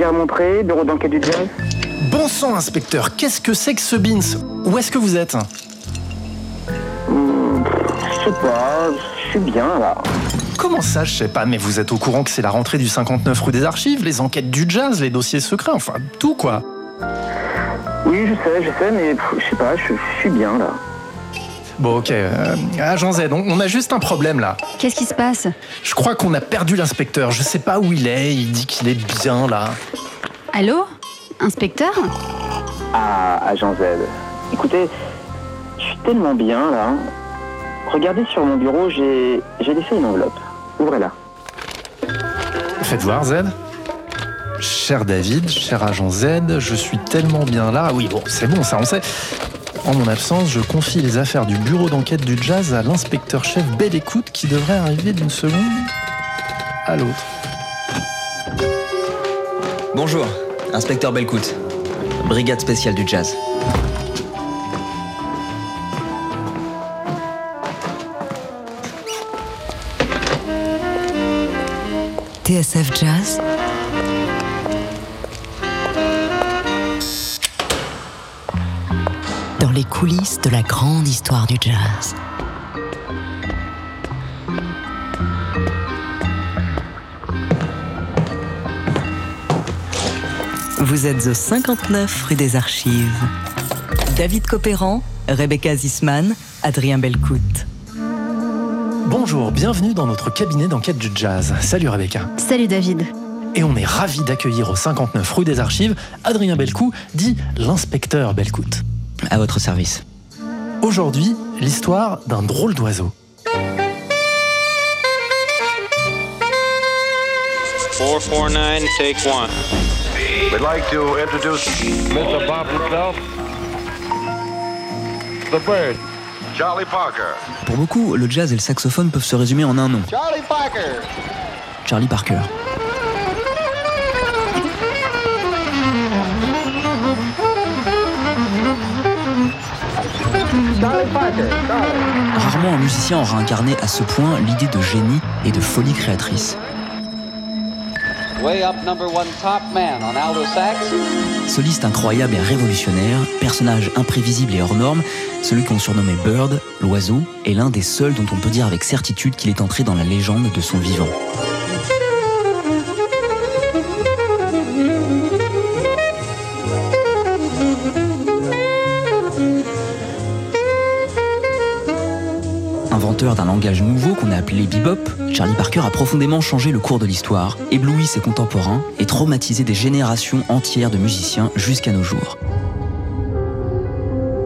Gare-Montré, bureau d'enquête du jazz. Bon sang, inspecteur, qu'est-ce que c'est que ce Beans Où est-ce que vous êtes? Hmm, Je sais pas, je suis bien là. Comment ça, je sais pas, mais vous êtes au courant que c'est la rentrée du 59 rue des Archives, les enquêtes du jazz, les dossiers secrets, enfin tout quoi. Oui, je sais, je sais, mais je sais pas, je, je suis bien là. Bon, ok, euh, agent Z, on, on a juste un problème là. Qu'est-ce qui se passe? Je crois qu'on a perdu l'inspecteur, je sais pas où il est, il dit qu'il est bien là. Allô? Inspecteur? Ah, agent Z. Écoutez, je suis tellement bien là. Regardez sur mon bureau, j'ai j'ai laissé une enveloppe. Ouvrez-la. Faites voir Z. Cher David, cher agent Z, je suis tellement bien là. Oui, bon, c'est bon, ça on sait. En mon absence, je confie les affaires du bureau d'enquête du jazz à l'inspecteur-chef Belle Écoute qui devrait arriver d'une seconde à l'autre. Bonjour, inspecteur Belcout, brigade spéciale du jazz. TSF Jazz Les coulisses de la grande histoire du jazz. Vous êtes au 59 rue des Archives. David Copéran, Rebecca Zisman, Adrien Belcout. Bonjour, bienvenue dans notre cabinet d'enquête du jazz. Salut Rebecca. Salut David. Et on est ravis d'accueillir au 59 rue des Archives Adrien Belcou, dit l'inspecteur Belcout. À votre service. Aujourd'hui, l'histoire d'un drôle d'oiseau. Four four nine, take one. We'd like to introduce Mr. Bob himself. The Bird. Charlie Parker. Pour beaucoup, le jazz et le saxophone peuvent se résumer en un nom. Charlie Parker. Charlie Parker. Rarement un musicien aura incarné à ce point l'idée de génie et de folie créatrice. Way up number one top man on alto sax. Soliste incroyable et révolutionnaire, personnage imprévisible et hors norme, celui qu'on surnommait Bird, l'oiseau, est l'un des seuls dont on peut dire avec certitude qu'il est entré dans la légende de son vivant. D'un langage nouveau qu'on a appelé bebop, Charlie Parker a profondément changé le cours de l'histoire, ébloui ses contemporains et traumatisé des générations entières de musiciens jusqu'à nos jours.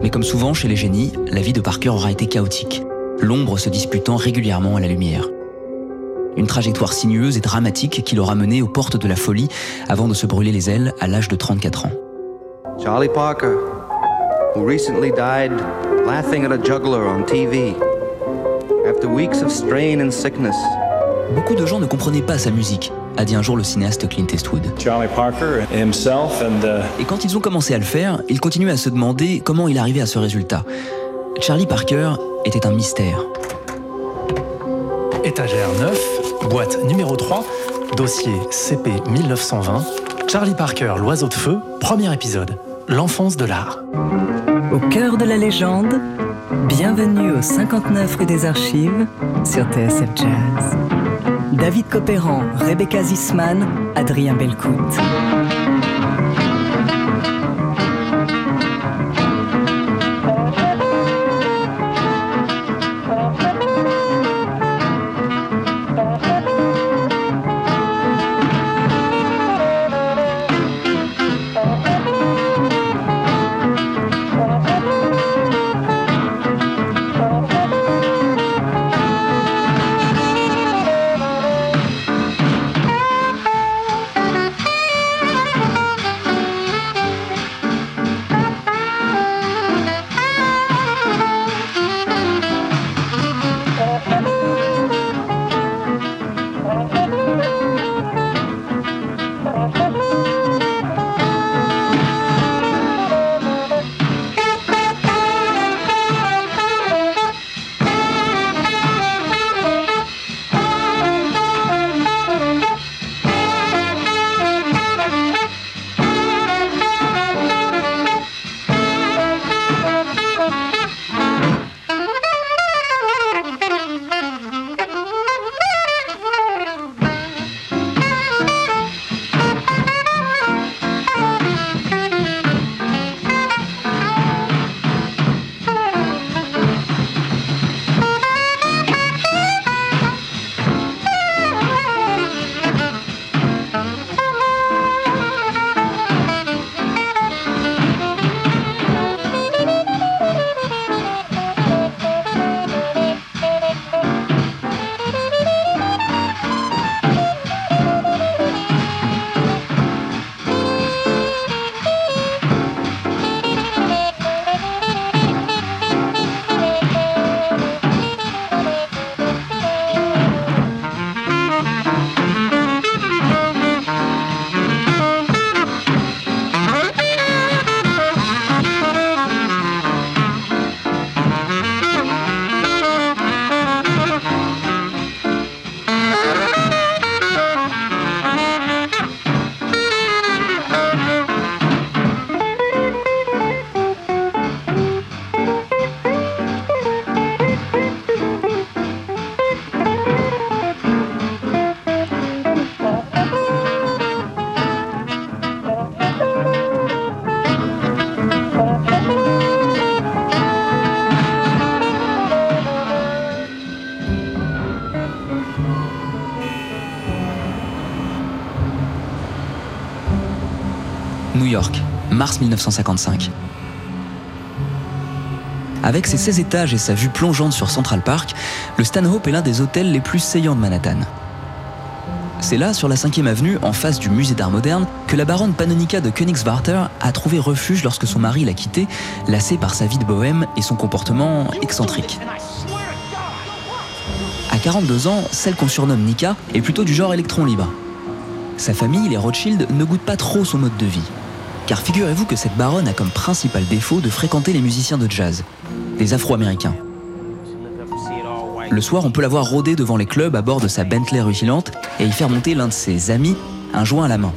Mais comme souvent chez les génies, la vie de Parker aura été chaotique, l'ombre se disputant régulièrement à la lumière. Une trajectoire sinueuse et dramatique qui l'aura mené aux portes de la folie avant de se brûler les ailes à l'âge de 34 ans. Charlie Parker, who recently died laughing at a juggler on TV Beaucoup de gens ne comprenaient pas sa musique, a dit un jour le cinéaste Clint Eastwood. Charlie Parker himself and uh, Et quand ils ont commencé à le faire, ils continuaient à se demander comment il arrivait à ce résultat. Charlie Parker était un mystère. Étagère 9, boîte numéro 3, dossier CP 1920, Charlie Parker, l'oiseau de feu, premier épisode, l'enfance de l'art. Au cœur de la légende, bienvenue au 59 rue des Archives sur TSF Jazz. David Copéran, Rebecca Zisman, Adrien Belcout. New York, mars 1955. Avec ses 16 étages et sa vue plongeante sur Central Park, le Stanhope est l'un des hôtels les plus saillants de Manhattan. C'est là, sur la 5e avenue, en face du musée d'art moderne, que la baronne Panonica de Königswarter a trouvé refuge lorsque son mari l'a quittée, lassée par sa vie de bohème et son comportement excentrique. À 42 ans, celle qu'on surnomme Nika est plutôt du genre électron libre. Sa famille, les Rothschild, ne goûtent pas trop son mode de vie. Car figurez-vous que cette baronne a comme principal défaut de fréquenter les musiciens de jazz, les Afro-Américains. Le soir, on peut la voir rôder devant les clubs à bord de sa Bentley rutilante et y faire monter l'un de ses amis, un joint à la main.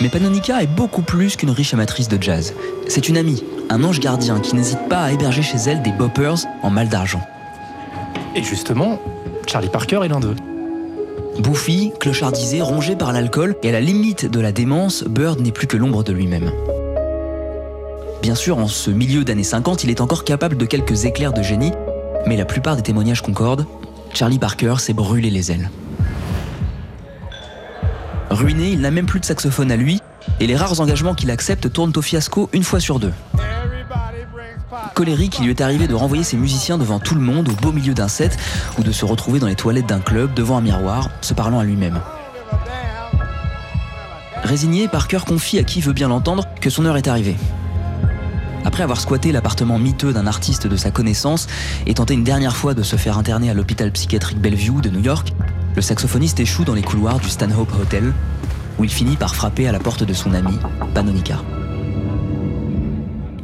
Mais Panonica est beaucoup plus qu'une riche amatrice de jazz. C'est une amie, un ange gardien qui n'hésite pas à héberger chez elle des boppers en mal d'argent. Et justement, Charlie Parker est l'un d'eux. Bouffi, clochardisé, rongé par l'alcool et à la limite de la démence, Bird n'est plus que l'ombre de lui-même. Bien sûr, en ce milieu d'années 50, il est encore capable de quelques éclairs de génie, mais la plupart des témoignages concordent. Charlie Parker s'est brûlé les ailes. Ruiné, il n'a même plus de saxophone à lui, et les rares engagements qu'il accepte tournent au fiasco une fois sur deux. Colérique, il lui est arrivé de renvoyer ses musiciens devant tout le monde au beau milieu d'un set ou de se retrouver dans les toilettes d'un club devant un miroir, se parlant à lui-même. Résigné, Parker confie à qui veut bien l'entendre que son heure est arrivée. Après avoir squatté l'appartement miteux d'un artiste de sa connaissance et tenté une dernière fois de se faire interner à l'hôpital psychiatrique Bellevue de New York, le saxophoniste échoue dans les couloirs du Stanhope Hotel, où il finit par frapper à la porte de son ami, Panonica.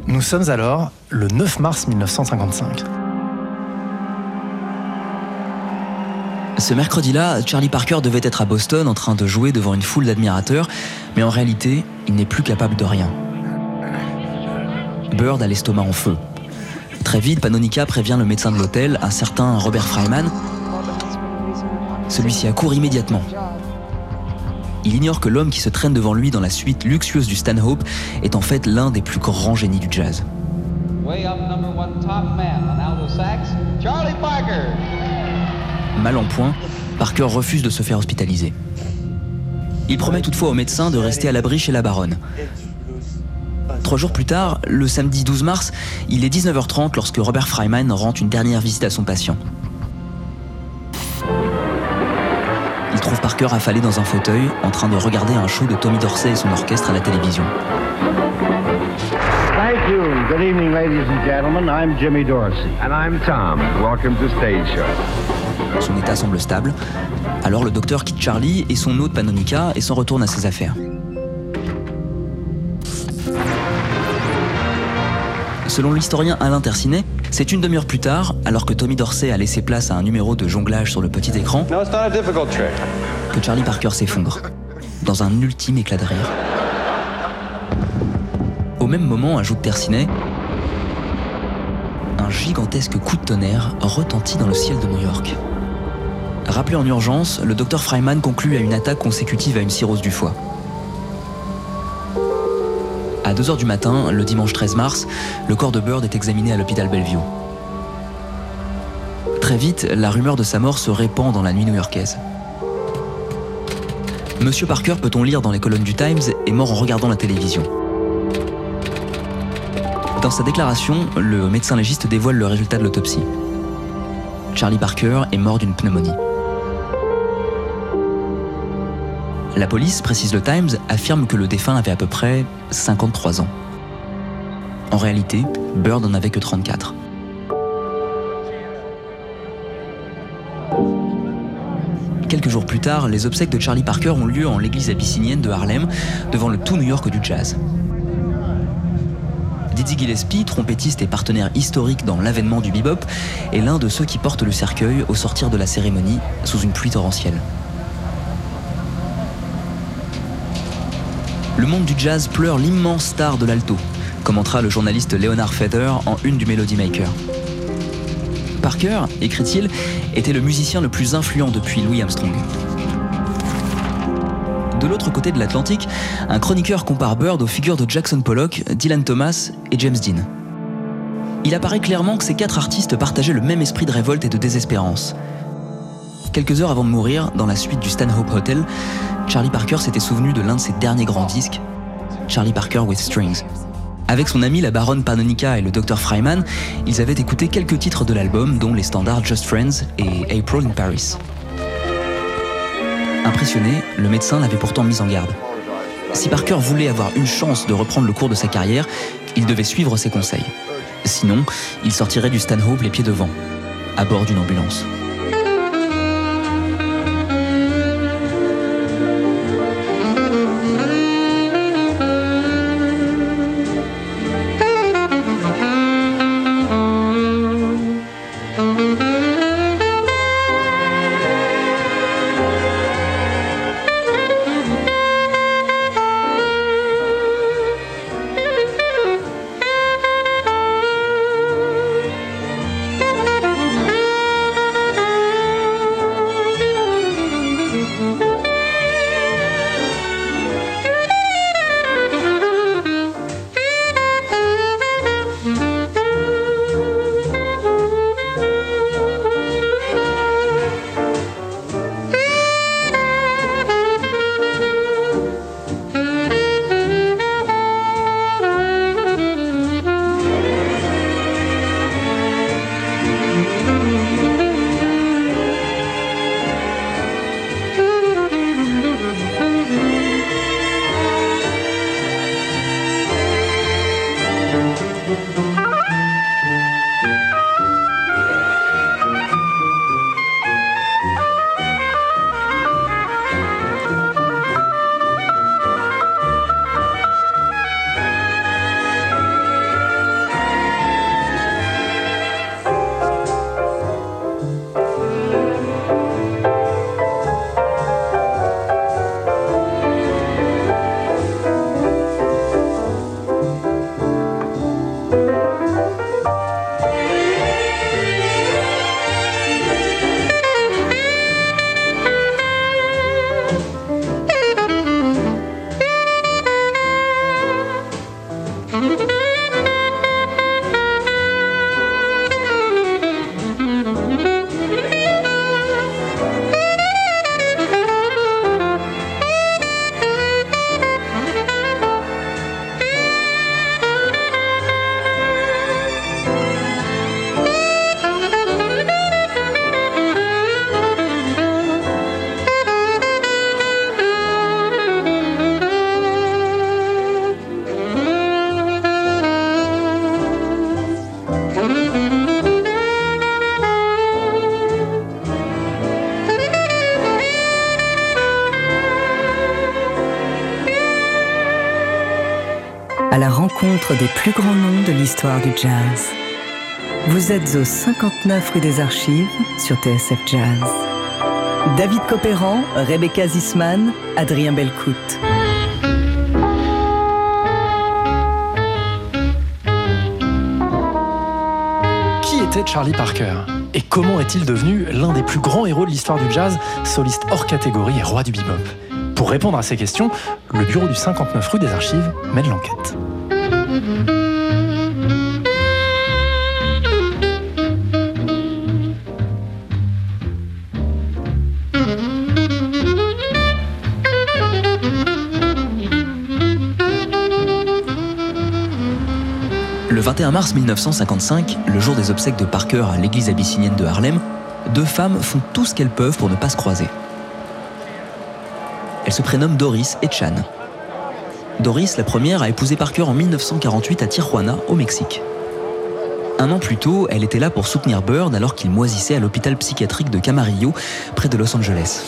Nous sommes alors le 9 mars 1955. Ce mercredi-là, Charlie Parker devait être à Boston en train de jouer devant une foule d'admirateurs, mais en réalité, il n'est plus capable de rien. Bird a l'estomac en feu. Très vite, Panonica prévient le médecin de l'hôtel, un certain Robert Fryman. Celui-ci accourt immédiatement. Il ignore que l'homme qui se traîne devant lui dans la suite luxueuse du Stanhope est en fait l'un des plus grands génies du jazz. Mal en point, Parker refuse de se faire hospitaliser. Il promet toutefois au médecin de rester à l'abri chez la baronne. Trois jours plus tard, le samedi 12 mars, il est 19h30 lorsque Robert Fryman rend une dernière visite à son patient. Il trouve Parker affalé dans un fauteuil, en train de regarder un show de Tommy Dorsey et son orchestre à la télévision. Thank you. Good evening, ladies and gentlemen. I'm Jimmy Dorsey. And I'm Tom. Welcome to Stage Show. Son état semble stable. Alors le docteur quitte Charlie et son hôte Panonica et s'en retourne à ses affaires. Selon l'historien Alain Tercinet, c'est une demi-heure plus tard, alors que Tommy Dorsey a laissé place à un numéro de jonglage sur le petit écran, que Charlie Parker s'effondre, dans un ultime éclat de rire. Au même moment, ajoute Tercinet, un gigantesque coup de tonnerre retentit dans le ciel de New York. Rappelé en urgence, le docteur Fryman conclut à une attaque consécutive à une cirrhose du foie. À 2h du matin, le dimanche 13 mars, le corps de Bird est examiné à l'hôpital Bellevue. Très vite, la rumeur de sa mort se répand dans la nuit new-yorkaise. Monsieur Parker, peut-on lire dans les colonnes du Times, est mort en regardant la télévision. Dans sa déclaration, le médecin légiste dévoile le résultat de l'autopsie. Charlie Parker est mort d'une pneumonie. La police, précise le Times, affirme que le défunt avait à peu près 53 ans. En réalité, Bird n'en avait que 34. Quelques jours plus tard, les obsèques de Charlie Parker ont lieu en l'église abyssinienne de Harlem, devant le tout New York du jazz. Dizzy Gillespie, trompettiste et partenaire historique dans l'avènement du bebop, est l'un de ceux qui portent le cercueil au sortir de la cérémonie sous une pluie torrentielle. Le monde du jazz pleure l'immense star de l'alto, commentera le journaliste Leonard Feather en une du Melody Maker. Parker, écrit-il, était le musicien le plus influent depuis Louis Armstrong. De l'autre côté de l'Atlantique, un chroniqueur compare Bird aux figures de Jackson Pollock, Dylan Thomas et James Dean. Il apparaît clairement que ces quatre artistes partageaient le même esprit de révolte et de désespérance. Quelques heures avant de mourir, dans la suite du Stanhope Hotel, Charlie Parker s'était souvenu de l'un de ses derniers grands disques, Charlie Parker with Strings. Avec son ami la baronne Panonica et le Dr Fryman, ils avaient écouté quelques titres de l'album, dont les standards Just Friends et April in Paris. Impressionné, le médecin l'avait pourtant mis en garde. Si Parker voulait avoir une chance de reprendre le cours de sa carrière, il devait suivre ses conseils. Sinon, il sortirait du Stanhope les pieds devant, à bord d'une ambulance. Des plus grands noms de l'histoire du jazz. Vous êtes au 59 rue des Archives sur TSF Jazz. David Copéran, Rebecca Zisman, Adrien Belcout. Qui était Charlie Parker Et comment est-il devenu l'un des plus grands héros de l'histoire du jazz, soliste hors catégorie et roi du bebop? Pour répondre à ces questions, le bureau du 59 rue des Archives mène l'enquête. Le 21 mars 1955, le jour des obsèques de Parker à l'église abyssinienne de Harlem, deux femmes font tout ce qu'elles peuvent pour ne pas se croiser. Elles se prénomment Doris et Chan. Doris, la première, a épousé Parker en 1948 à Tijuana, au Mexique. Un an plus tôt, elle était là pour soutenir Bird alors qu'il moisissait à l'hôpital psychiatrique de Camarillo, près de Los Angeles.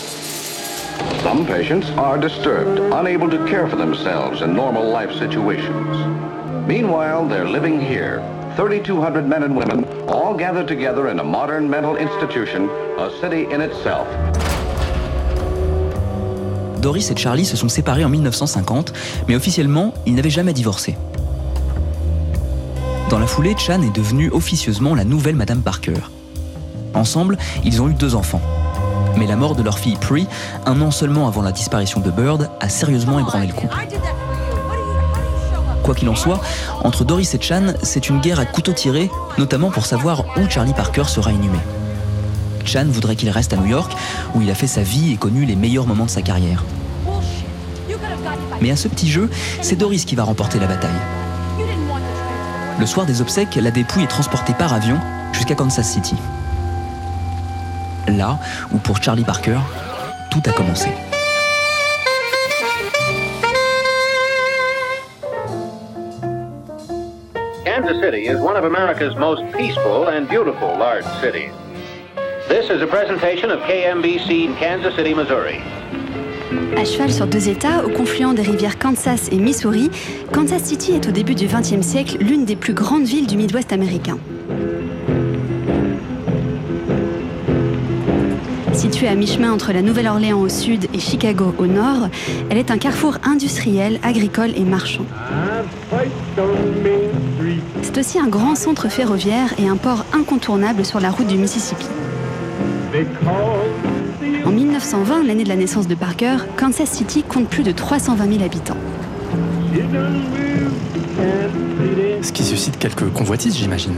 Some patients are disturbed, unable to care for themselves in normal life situations. Meanwhile, they're living here, 3,200 men and women, all gathered together in a modern mental institution, a city in itself. Doris et Charlie se sont séparés en 1950, mais officiellement, ils n'avaient jamais divorcé. Dans la foulée, Chan est devenue officieusement la nouvelle Madame Parker. Ensemble, ils ont eu deux enfants. Mais la mort de leur fille Pri, un an seulement avant la disparition de Bird, a sérieusement ébranlé le couple. Quoi qu'il en soit, entre Doris et Chan, c'est une guerre à couteau tiré, notamment pour savoir où Charlie Parker sera inhumé. Chan voudrait qu'il reste à New York, où il a fait sa vie et connu les meilleurs moments de sa carrière. Mais à ce petit jeu, c'est Doris qui va remporter la bataille. Le soir des obsèques, la dépouille est transportée par avion jusqu'à Kansas City. Là où pour Charlie Parker, tout a commencé. Kansas City is one of America's most peaceful and beautiful large cities. This is a presentation of KMBC in Kansas City, Missouri. À cheval sur deux États, au confluent des rivières Kansas et Missouri, Kansas City est au début du XXe siècle l'une des plus grandes villes du Midwest américain. Située à mi-chemin entre la Nouvelle-Orléans au sud et Chicago au nord, elle est un carrefour industriel, agricole et marchand. C'est aussi un grand centre ferroviaire et un port incontournable sur la route du Mississippi. En 1920, l'année de la naissance de Parker, Kansas City compte plus de 320 000 habitants. Ce qui suscite quelques convoitises, j'imagine.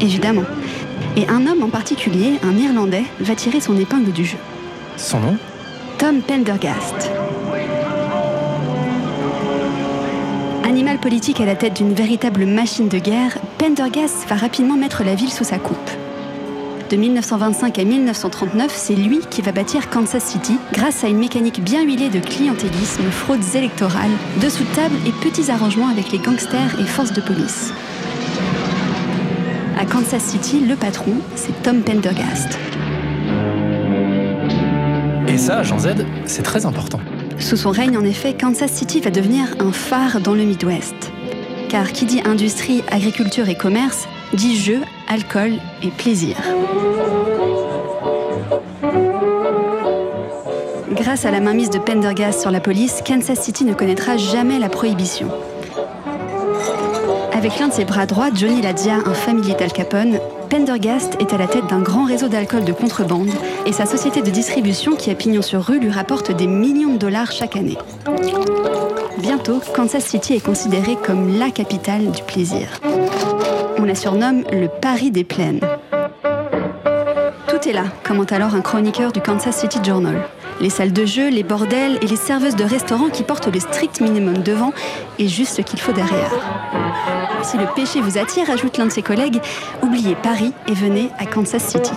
Évidemment. Et un homme en particulier, un Irlandais, va tirer son épingle du jeu. Son nom? Tom Pendergast. Politique à la tête d'une véritable machine de guerre, Pendergast va rapidement mettre la ville sous sa coupe. De 1925 à 1939, c'est lui qui va bâtir Kansas City grâce à une mécanique bien huilée de clientélisme, fraudes électorales, dessous de table et petits arrangements avec les gangsters et forces de police. À Kansas City, le patron, c'est Tom Pendergast. Et ça, Jean Z, c'est très important. Sous son règne, en effet, Kansas City va devenir un phare dans le Midwest. Car qui dit industrie, agriculture et commerce, dit jeu, alcool et plaisir. Grâce à la mainmise de Pendergast sur la police, Kansas City ne connaîtra jamais la prohibition. Avec l'un de ses bras droits, Johnny Ladia, un familier d'Al Capone, Pendergast est à la tête d'un grand réseau d'alcool de contrebande et sa société de distribution qui a pignon sur rue lui rapporte des millions de dollars chaque année. Bientôt, Kansas City est considérée comme la capitale du plaisir. On la surnomme le Paris des plaines. Tout est là, commente alors un chroniqueur du Kansas City Journal. Les salles de jeu, les bordels et les serveuses de restaurants qui portent le strict minimum devant et juste ce qu'il faut derrière. Si le péché vous attire, ajoute l'un de ses collègues, oubliez Paris et venez à Kansas City.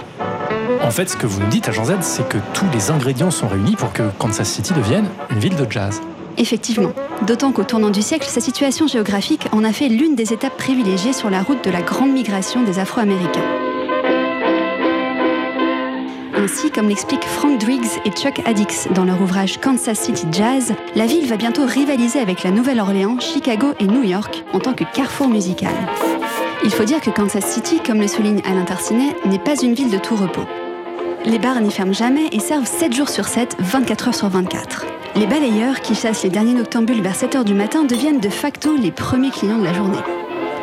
En fait, ce que vous me dites, Agent Z, c'est que tous les ingrédients sont réunis pour que Kansas City devienne une ville de jazz. Effectivement. D'autant qu'au tournant du siècle, sa situation géographique en a fait l'une des étapes privilégiées sur la route de la grande migration des Afro-Américains. Ainsi, comme l'expliquent Frank Driggs et Chuck Addix dans leur ouvrage Kansas City Jazz, la ville va bientôt rivaliser avec la Nouvelle-Orléans, Chicago et New York en tant que carrefour musical. Il faut dire que Kansas City, comme le souligne Alain Tarcinet, n'est pas une ville de tout repos. Les bars n'y ferment jamais et servent 7 jours sur 7, 24 heures sur 24. Les balayeurs qui chassent les derniers noctambules vers 7 heures du matin deviennent de facto les premiers clients de la journée.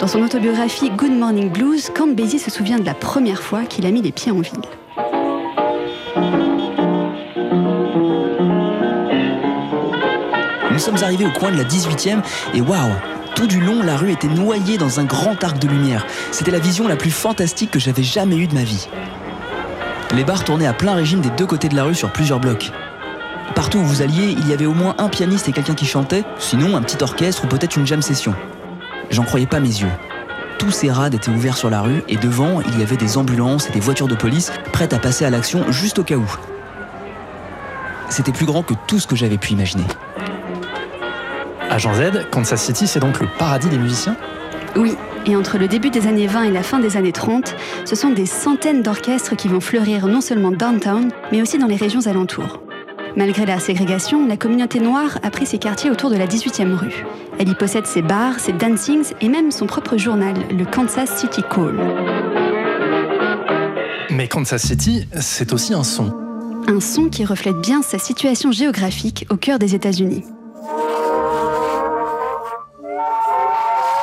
Dans son autobiographie Good Morning Blues, Count Basie se souvient de la première fois qu'il a mis les pieds en ville. Sommes arrivés au coin de la 18e et waouh tout du long, la rue était noyée dans un grand arc de lumière. C'était la vision la plus fantastique que j'avais jamais eue de ma vie. Les bars tournaient à plein régime des deux côtés de la rue sur plusieurs blocs. Partout où vous alliez, il y avait au moins un pianiste et quelqu'un qui chantait, sinon un petit orchestre ou peut-être une jam session. J'en croyais pas mes yeux. Tous ces rades étaient ouverts sur la rue et devant, il y avait des ambulances et des voitures de police prêtes à passer à l'action juste au cas où. C'était plus grand que tout ce que j'avais pu imaginer. Agent Z, Kansas City, c'est donc le paradis des musiciens Oui, et entre le début des années 20 et la fin des années 30, ce sont des centaines d'orchestres qui vont fleurir non seulement downtown, mais aussi dans les régions alentours. Malgré la ségrégation, la communauté noire a pris ses quartiers autour de la 18e rue. Elle y possède ses bars, ses dancings et même son propre journal, le Kansas City Call. Mais Kansas City, c'est aussi un son. Un son qui reflète bien sa situation géographique au cœur des États-Unis.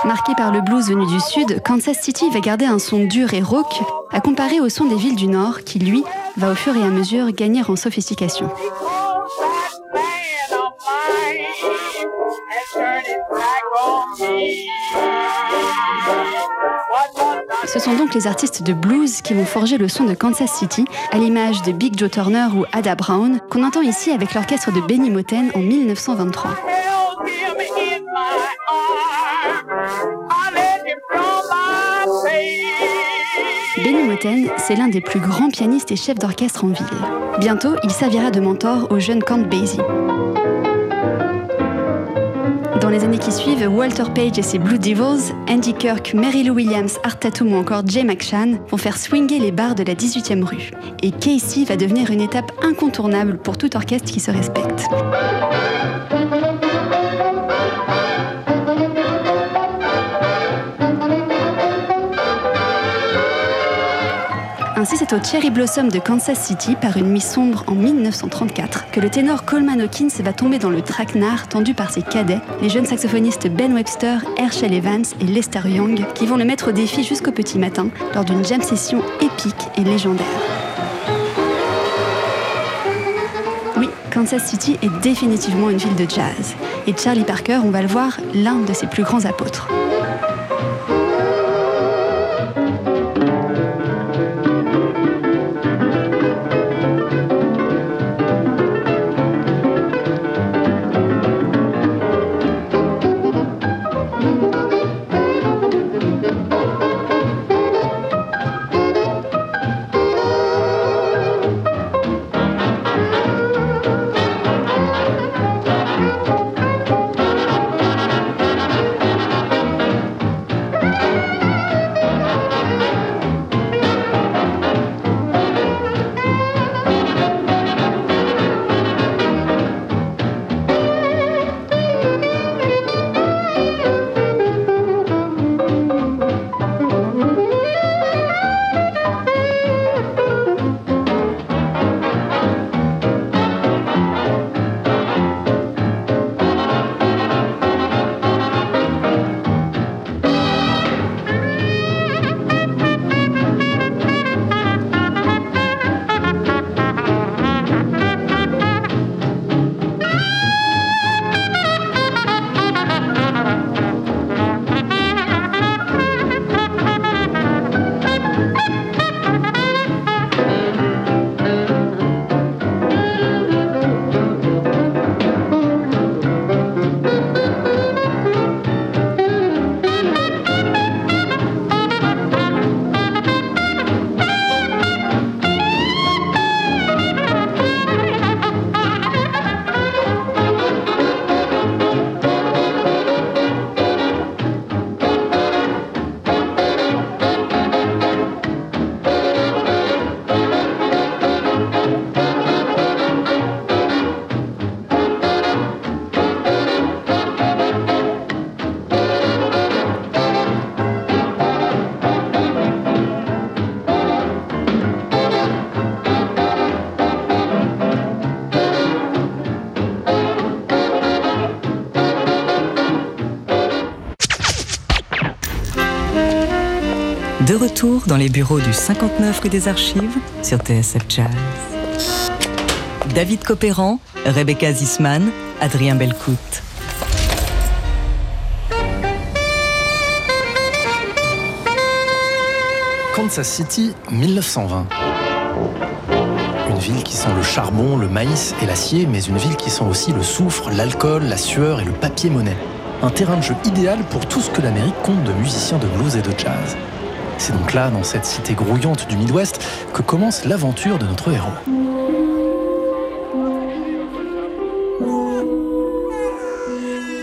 Marqué par le blues venu du sud, Kansas City va garder un son dur et rauque à comparer au son des villes du nord qui, lui, va au fur et à mesure gagner en sophistication. Ce sont donc les artistes de blues qui vont forger le son de Kansas City, à l'image de Big Joe Turner ou Ada Brown, qu'on entend ici avec l'orchestre de Benny Moten en 1923. Benny Moten, c'est l'un des plus grands pianistes et chefs d'orchestre en ville. Bientôt, il servira de mentor au jeune Count Basie. Dans les années qui suivent, Walter Page et ses Blue Devils, Andy Kirk, Mary Lou Williams, Art Tatum ou encore Jay McShann vont faire swinger les bars de la 18e rue. Et Casey va devenir une étape incontournable pour tout orchestre qui se respecte. Ainsi, c'est au Cherry Blossom de Kansas City, par une nuit sombre en 1934, que le ténor Coleman Hawkins va tomber dans le traquenard tendu par ses cadets, les jeunes saxophonistes Ben Webster, Herschel Evans et Lester Young, qui vont le mettre au défi jusqu'au petit matin lors d'une jam session épique et légendaire. Oui, Kansas City est définitivement une ville de jazz. Et Charlie Parker, on va le voir, l'un de ses plus grands apôtres. Les bureaux du 59 rue des Archives sur TSF Jazz. David Copéran, Rebecca Zisman, Adrien Belcout. Kansas City, 1920. Une ville qui sent le charbon, le maïs et l'acier, mais une ville qui sent aussi le soufre, l'alcool, la sueur et le papier-monnaie. Un terrain de jeu idéal pour tout ce que l'Amérique compte de musiciens de blues et de jazz. C'est donc là, dans cette cité grouillante du Midwest, que commence l'aventure de notre héros.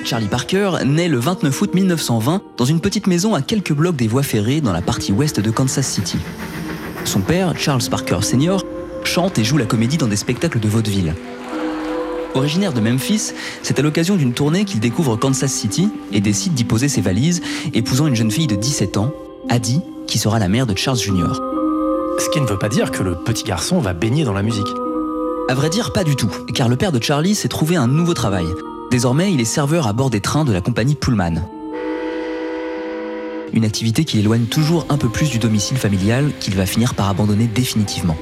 Charlie Parker naît le 29 août 1920 dans une petite maison à quelques blocs des voies ferrées dans la partie ouest de Kansas City. Son père, Charles Parker Sr., chante et joue la comédie dans des spectacles de vaudeville. Originaire de Memphis, c'est à l'occasion d'une tournée qu'il découvre Kansas City et décide d'y poser ses valises, épousant une jeune fille de 17 ans, Addie, qui sera la mère de Charles Jr. Ce qui ne veut pas dire que le petit garçon va baigner dans la musique. À vrai dire, pas du tout, car le père de Charlie s'est trouvé un nouveau travail. Désormais, il est serveur à bord des trains de la compagnie Pullman. Une activité qui l'éloigne toujours un peu plus du domicile familial qu'il va finir par abandonner définitivement.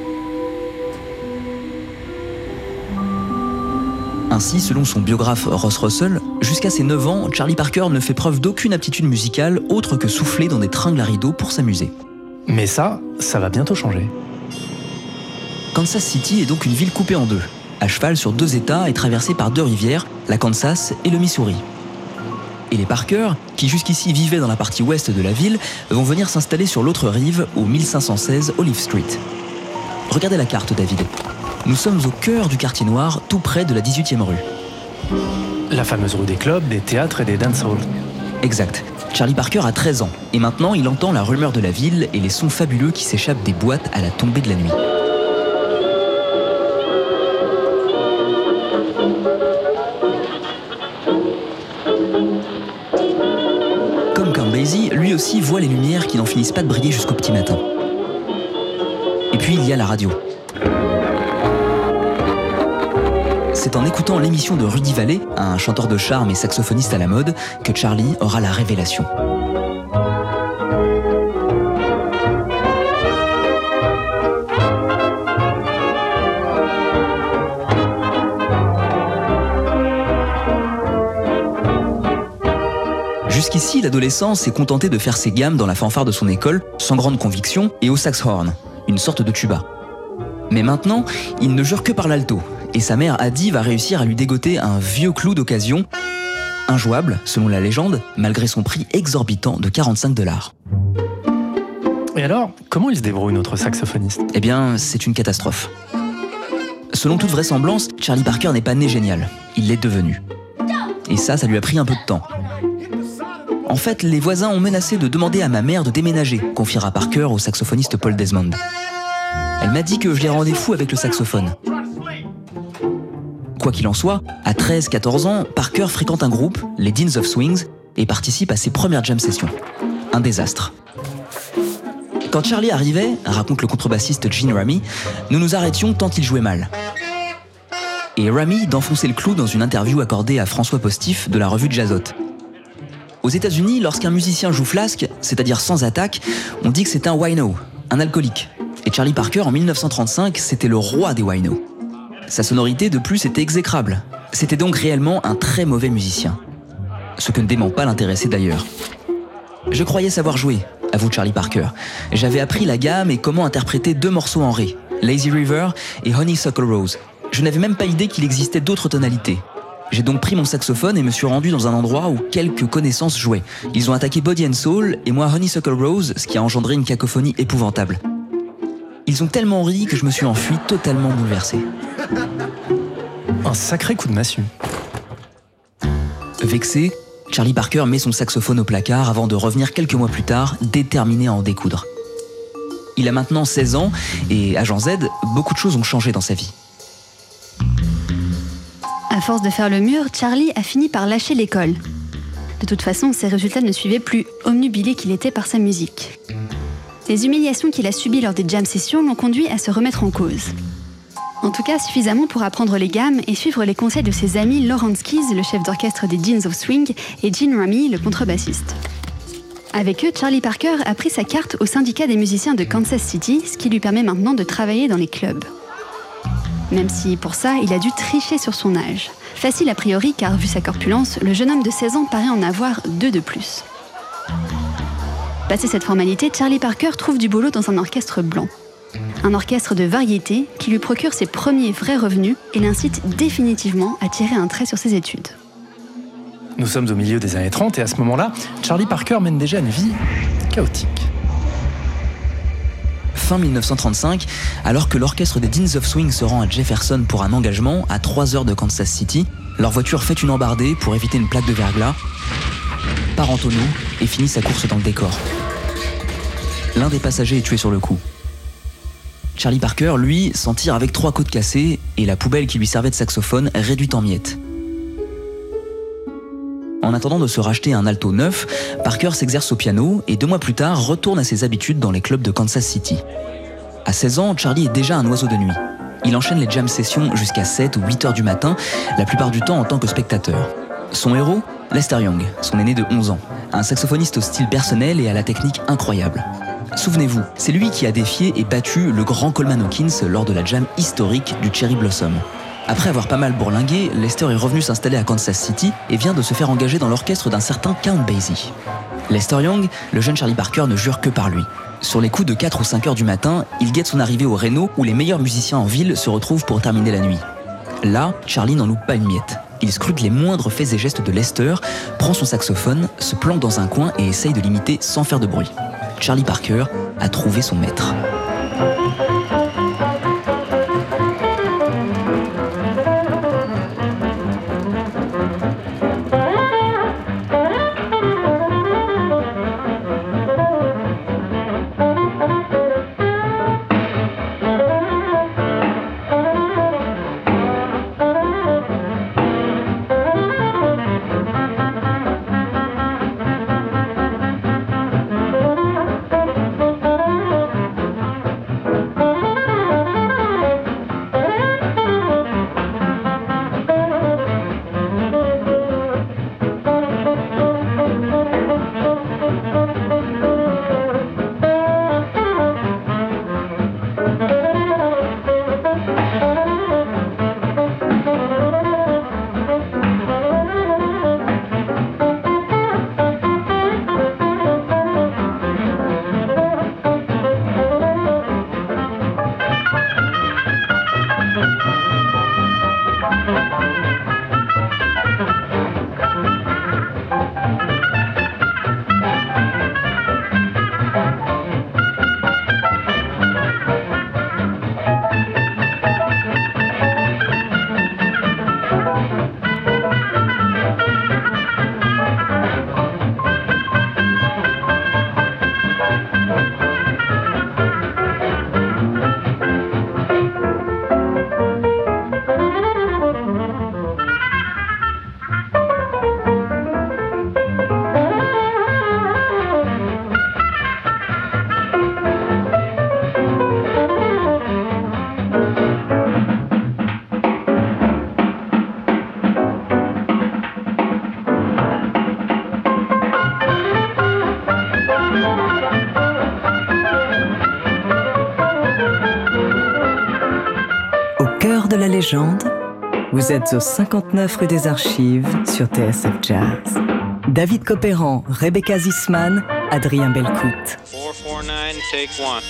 Ainsi, selon son biographe Ross Russell, jusqu'à ses 9 ans, Charlie Parker ne fait preuve d'aucune aptitude musicale autre que souffler dans des tringles à rideaux pour s'amuser. Mais ça, ça va bientôt changer. Kansas City est donc une ville coupée en deux, à cheval sur deux États et traversée par deux rivières, la Kansas et le Missouri. Et les Parker, qui jusqu'ici vivaient dans la partie ouest de la ville, vont venir s'installer sur l'autre rive, au 1516 Olive Street. Regardez la carte, David. Nous sommes au cœur du quartier noir, tout près de la 18e rue. La fameuse rue des clubs, des théâtres et des dance halls. Exact. Charlie Parker a 13 ans, et maintenant il entend la rumeur de la ville et les sons fabuleux qui s'échappent des boîtes à la tombée de la nuit. Comme Basie, lui aussi voit les lumières qui n'en finissent pas de briller jusqu'au petit matin. Et puis il y a la radio. C'est en écoutant l'émission de Rudy Vallée, un chanteur de charme et saxophoniste à la mode, que Charlie aura la révélation. Jusqu'ici, l'adolescent s'est contenté de faire ses gammes dans la fanfare de son école, sans grande conviction, et au saxhorn, une sorte de tuba. Mais maintenant, il ne jure que par l'alto, et sa mère Adi va réussir à lui dégoter un vieux clou d'occasion, injouable selon la légende, malgré son prix exorbitant de 45 dollars. Et alors, comment il se débrouille notre saxophoniste? Eh bien, c'est une catastrophe. Selon toute vraisemblance, Charlie Parker n'est pas né génial, il l'est devenu. Et ça, ça lui a pris un peu de temps. En fait, les voisins ont menacé de demander à ma mère de déménager, confiera Parker au saxophoniste Paul Desmond. Elle m'a dit que je les rendais fous avec le saxophone. Quoi qu'il en soit, à 13-14 ans, Parker fréquente un groupe, les Deans of Swings, et participe à ses premières jam sessions. Un désastre. Quand Charlie arrivait, raconte le contrebassiste Gene Ramy, nous nous arrêtions tant il jouait mal. Et Ramy d'enfoncer le clou dans une interview accordée à François Postif de la revue Jazzot. Aux États-Unis, lorsqu'un musicien joue flasque, c'est-à-dire sans attaque, on dit que c'est un wino, un alcoolique. Et Charlie Parker, en 1935, c'était le roi des winos. Sa sonorité, de plus, était exécrable. C'était donc réellement un très mauvais musicien. Ce que ne dément pas l'intéresser d'ailleurs. Je croyais savoir jouer, avoue Charlie Parker. J'avais appris la gamme et comment interpréter deux morceaux en ré, Lazy River et Honeysuckle Rose. Je n'avais même pas idée qu'il existait d'autres tonalités. J'ai donc pris mon saxophone et me suis rendu dans un endroit où quelques connaissances jouaient. Ils ont attaqué Body and Soul et moi Honeysuckle Rose, ce qui a engendré une cacophonie épouvantable. Ils ont tellement ri que je me suis enfui totalement bouleversé. Un sacré coup de massue. Vexé, Charlie Parker met son saxophone au placard avant de revenir quelques mois plus tard, déterminé à en découdre. Il a maintenant 16 ans et, à Jean Z, beaucoup de choses ont changé dans sa vie. À force de faire le mur, Charlie a fini par lâcher l'école. De toute façon, ses résultats ne suivaient plus, omnubilé qu'il était par sa musique. Les humiliations qu'il a subies lors des jam sessions l'ont conduit à se remettre en cause. En tout cas, suffisamment pour apprendre les gammes et suivre les conseils de ses amis Lawrence Keys, le chef d'orchestre des Deans of Swing, et Gene Ramy, le contrebassiste. Avec eux, Charlie Parker a pris sa carte au syndicat des musiciens de Kansas City, ce qui lui permet maintenant de travailler dans les clubs. Même si, pour ça, il a dû tricher sur son âge. Facile a priori, car vu sa corpulence, le jeune homme de 16 ans paraît en avoir deux de plus. Passé cette formalité, Charlie Parker trouve du boulot dans un orchestre blanc. Un orchestre de variété qui lui procure ses premiers vrais revenus et l'incite définitivement à tirer un trait sur ses études. Nous sommes au milieu des années 30 et à ce moment-là, Charlie Parker mène déjà une vie chaotique. Fin 1935, alors que l'orchestre des Deans of Swing se rend à Jefferson pour un engagement à 3 heures de Kansas City, leur voiture fait une embardée pour éviter une plaque de verglas, part en tonneau et finit sa course dans le décor. L'un des passagers est tué sur le coup. Charlie Parker, lui, s'en tire avec trois côtes cassées et la poubelle qui lui servait de saxophone réduite en miettes. En attendant de se racheter un alto neuf, Parker s'exerce au piano et deux mois plus tard retourne à ses habitudes dans les clubs de Kansas City. À 16 ans, Charlie est déjà un oiseau de nuit. Il enchaîne les jam sessions jusqu'à 7 ou 8 heures du matin, la plupart du temps en tant que spectateur. Son héros Lester Young, son aîné de 11 ans, un saxophoniste au style personnel et à la technique incroyable. Souvenez-vous, c'est lui qui a défié et battu le grand Coleman Hawkins lors de la jam historique du Cherry Blossom. Après avoir pas mal bourlingué, Lester est revenu s'installer à Kansas City et vient de se faire engager dans l'orchestre d'un certain Count Basie. Lester Young, le jeune Charlie Parker ne jure que par lui. Sur les coups de 4 ou 5 heures du matin, il guette son arrivée au Reno où les meilleurs musiciens en ville se retrouvent pour terminer la nuit. Là, Charlie n'en loupe pas une miette. Il scrute les moindres faits et gestes de Lester, prend son saxophone, se plante dans un coin et essaye de l'imiter sans faire de bruit. Charlie Parker a trouvé son maître. Vous êtes au 59 rue des Archives sur TSF Jazz. David Copéran, Rebecca Zisman, Adrien Belcout. 449, take one.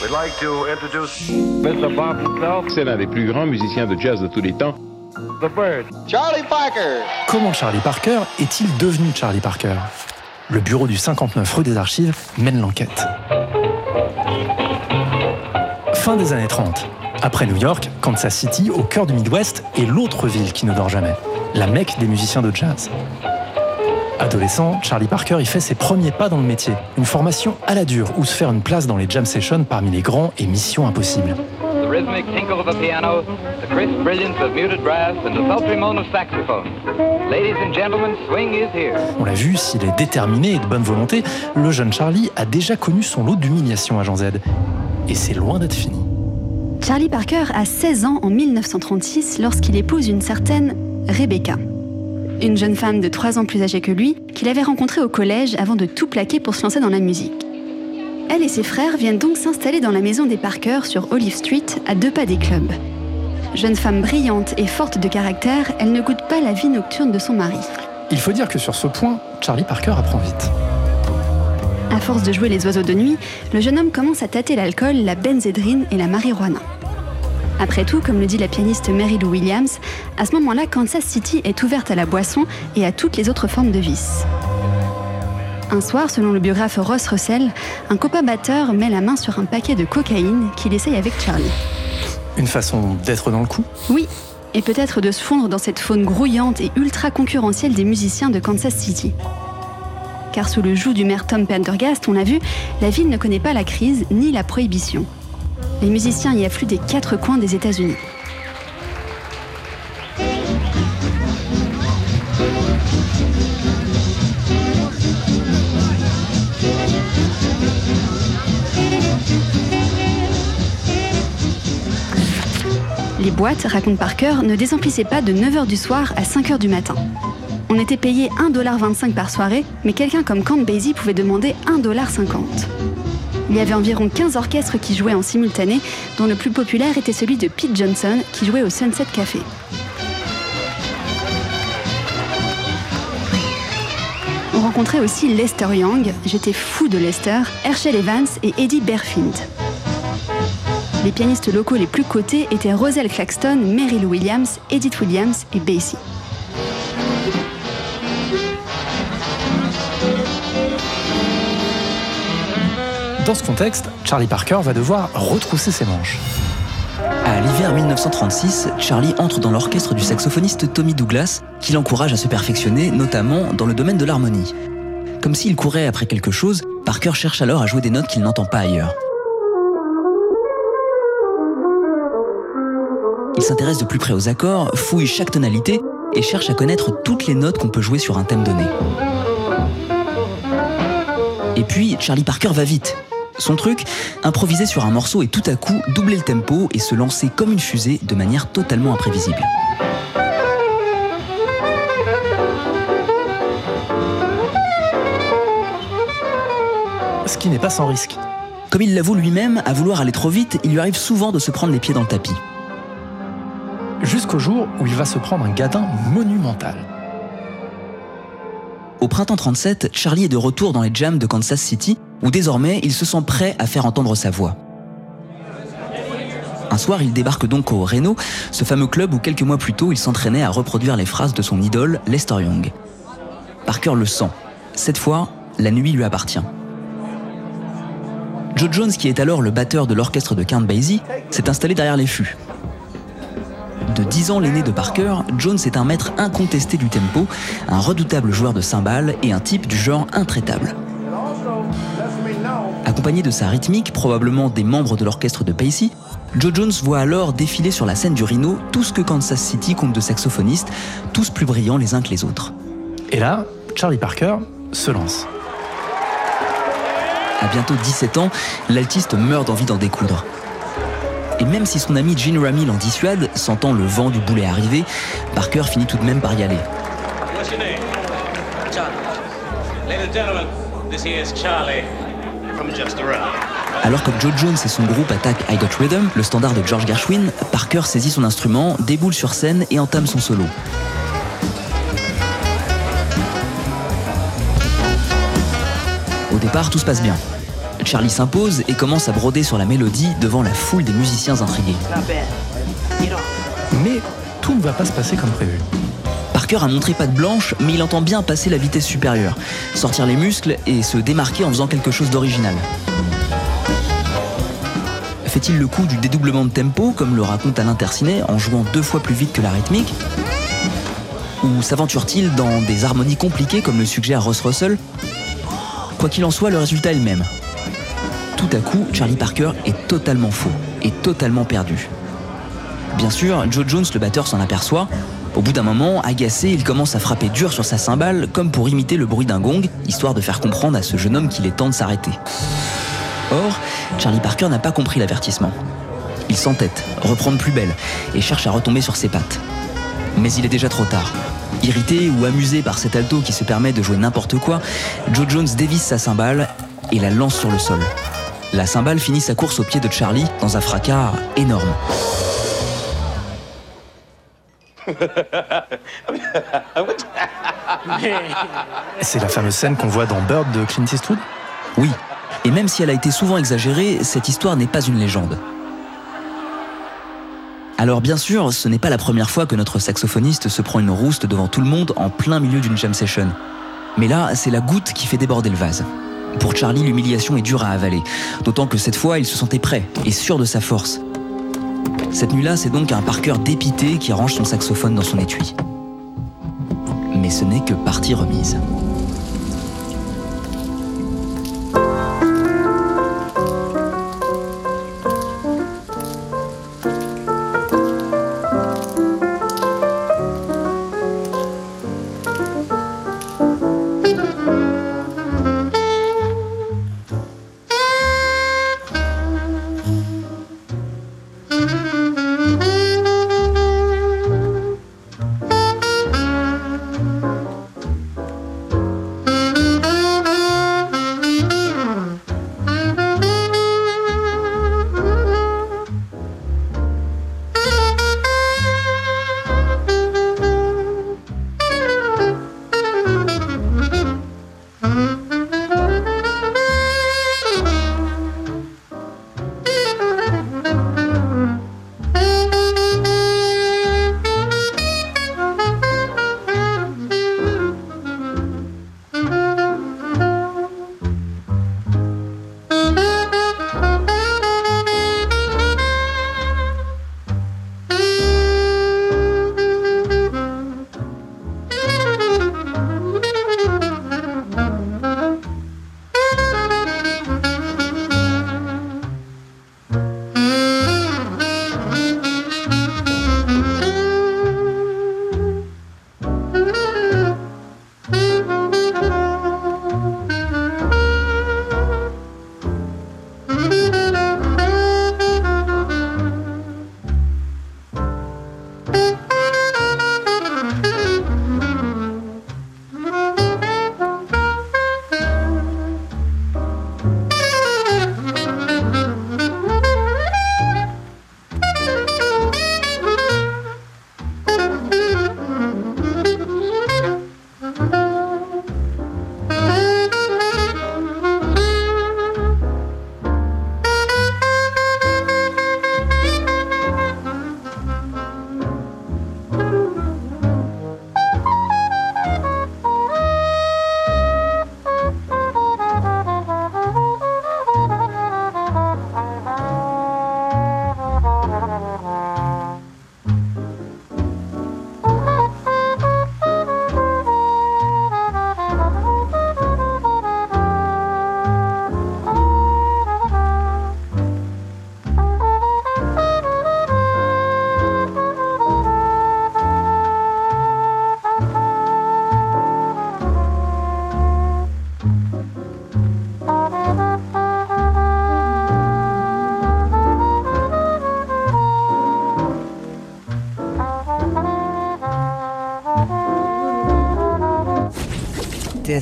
We'd like to introduce Mr. Bob himself. C'est l'un des plus grands musiciens de jazz de tous les temps. The Bird. Charlie Parker. Comment Charlie Parker est-il devenu Charlie Parker? Le bureau du 59 rue des Archives mène l'enquête. Fin des années 30. Après New York, Kansas City, au cœur du Midwest, est l'autre ville qui ne dort jamais, la mecque des musiciens de jazz. Adolescent, Charlie Parker y fait ses premiers pas dans le métier, une formation à la dure où se faire une place dans les jam sessions parmi les grands est mission impossible. On l'a vu, s'il est déterminé et de bonne volonté, le jeune Charlie a déjà connu son lot d'humiliation à Jean Z. Et c'est loin d'être fini. Charlie Parker a 16 ans en 1936 lorsqu'il épouse une certaine Rebecca. Une jeune femme de 3 ans plus âgée que lui, qu'il avait rencontrée au collège avant de tout plaquer pour se lancer dans la musique. Elle et ses frères viennent donc s'installer dans la maison des Parker sur Olive Street, à deux pas des clubs. Jeune femme brillante et forte de caractère, elle ne goûte pas la vie nocturne de son mari. Il faut dire que sur ce point, Charlie Parker apprend vite. À force de jouer les oiseaux de nuit, le jeune homme commence à tâter l'alcool, la benzédrine et la marijuana. Après tout, comme le dit la pianiste Mary Lou Williams, à ce moment-là, Kansas City est ouverte à la boisson et à toutes les autres formes de vice. Un soir, selon le biographe Ross Russell, un copain batteur met la main sur un paquet de cocaïne qu'il essaye avec Charlie. Une façon d'être dans le coup? Oui, et peut-être de se fondre dans cette faune grouillante et ultra concurrentielle des musiciens de Kansas City. Car sous le joug du maire Tom Pendergast, on l'a vu, la ville ne connaît pas la crise ni la prohibition. Les musiciens y affluent des quatre coins des États-Unis. Les boîtes, raconte Parker, ne désemplissaient pas de 9h du soir à 5h du matin. On était payé 1,25$ par soirée, mais quelqu'un comme Count Basie pouvait demander 1,50$. Il y avait environ 15 orchestres qui jouaient en simultané, dont le plus populaire était celui de Pete Johnson, qui jouait au Sunset Café. on rencontrait aussi Lester Young, j'étais fou de Lester, Herschel Evans et Eddie Berfind. Les pianistes locaux les plus cotés étaient Roselle Claxton, Mary Williams, Edith Williams et Basie. Dans ce contexte, Charlie Parker va devoir retrousser ses manches. À l'hiver 1936, Charlie entre dans l'orchestre du saxophoniste Tommy Douglas, qui l'encourage à se perfectionner, notamment dans le domaine de l'harmonie. Comme s'il courait après quelque chose, Parker cherche alors à jouer des notes qu'il n'entend pas ailleurs. Il s'intéresse de plus près aux accords, fouille chaque tonalité et cherche à connaître toutes les notes qu'on peut jouer sur un thème donné. Et puis, Charlie Parker va vite. Son truc, improviser sur un morceau et tout à coup doubler le tempo et se lancer comme une fusée de manière totalement imprévisible. Ce qui n'est pas sans risque. Comme il l'avoue lui-même, à vouloir aller trop vite, il lui arrive souvent de se prendre les pieds dans le tapis. Jusqu'au jour où il va se prendre un gadin monumental. Au printemps 37, Charlie est de retour dans les jams de Kansas City, où désormais il se sent prêt à faire entendre sa voix. Un soir, il débarque donc au Reno, ce fameux club où quelques mois plus tôt il s'entraînait à reproduire les phrases de son idole, Lester Young. Parker le sent. Cette fois, la nuit lui appartient. Joe Jones, qui est alors le batteur de l'orchestre de Count Basie, s'est installé derrière les fûts. De 10 ans l'aîné de Parker, Jones est un maître incontesté du tempo, un redoutable joueur de cymbales et un type du genre intraitable. Accompagné de sa rythmique, probablement des membres de l'orchestre de Pacey, Joe Jones voit alors défiler sur la scène du Rhino tout ce que Kansas City compte de saxophonistes, tous plus brillants les uns que les autres. Et là, Charlie Parker se lance. À bientôt 17 ans, l'altiste meurt d'envie d'en découdre. Et même si son ami Gene Ramy l'en dissuade, sentant le vent du boulet arriver, Parker finit tout de même par y aller. What's your name? Charlie. Ladies and gentlemen, this here is Charlie. Alors que Joe Jones et son groupe attaquent I Got Rhythm, le standard de George Gershwin, Parker saisit son instrument, déboule sur scène et entame son solo. Au départ, tout se passe bien. Charlie s'impose et commence à broder sur la mélodie devant la foule des musiciens intrigués. Mais tout ne va pas se passer comme prévu. Parker a montré patte blanche, mais il entend bien passer la vitesse supérieure, sortir les muscles et se démarquer en faisant quelque chose d'original. Fait-il le coup du dédoublement de tempo, comme le raconte Alain Tercinet, en jouant deux fois plus vite que la rythmique? Ou s'aventure-t-il dans des harmonies compliquées, comme le suggère Ross Russell? Quoi qu'il en soit, le résultat est le même. Tout à coup, Charlie Parker est totalement faux et totalement perdu. Bien sûr, Joe Jones, le batteur, s'en aperçoit. Au bout d'un moment, agacé, il commence à frapper dur sur sa cymbale, comme pour imiter le bruit d'un gong, histoire de faire comprendre à ce jeune homme qu'il est temps de s'arrêter. Or, Charlie Parker n'a pas compris l'avertissement. Il s'entête, reprend de plus belle, et cherche à retomber sur ses pattes. Mais il est déjà trop tard. Irrité ou amusé par cet alto qui se permet de jouer n'importe quoi, Joe Jones dévisse sa cymbale et la lance sur le sol. La cymbale finit sa course au pied de Charlie dans un fracas énorme. C'est la fameuse scène qu'on voit dans Bird de Clint Eastwood? Oui, et même si elle a été souvent exagérée, cette histoire n'est pas une légende. Alors bien sûr, ce n'est pas la première fois que notre saxophoniste se prend une rouste devant tout le monde en plein milieu d'une jam session. Mais là, c'est la goutte qui fait déborder le vase. Pour Charlie, l'humiliation est dure à avaler, d'autant que cette fois, il se sentait prêt et sûr de sa force. Cette nuit-là, c'est donc un Parker dépité qui range son saxophone dans son étui. Mais ce n'est que partie remise.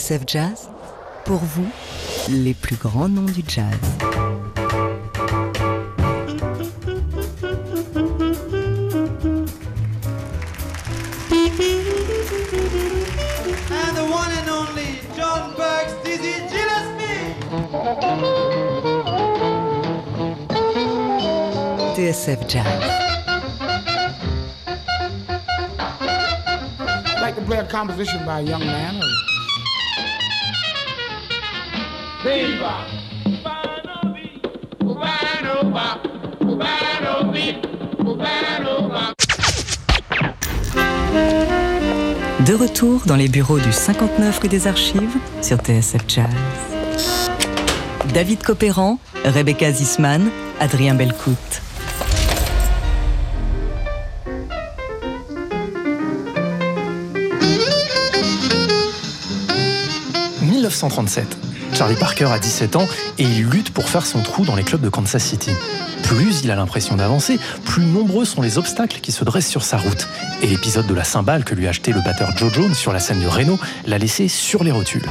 TSF Jazz, pour vous, les plus grands noms du jazz. And the one and only John Burks, Dizzy Gillespie. TSF Jazz. like to play a composition by a young man. De retour dans les bureaux du 59 rue des Archives sur TSF Jazz. David Copéran, Rebecca Zisman, Adrien Belcout. « 1937. Charlie Parker a 17 ans et il lutte pour faire son trou dans les clubs de Kansas City. Plus il a l'impression d'avancer, plus nombreux sont les obstacles qui se dressent sur sa route. Et l'épisode de la cymbale que lui a acheté le batteur Joe Jones sur la scène de Reno l'a laissé sur les rotules.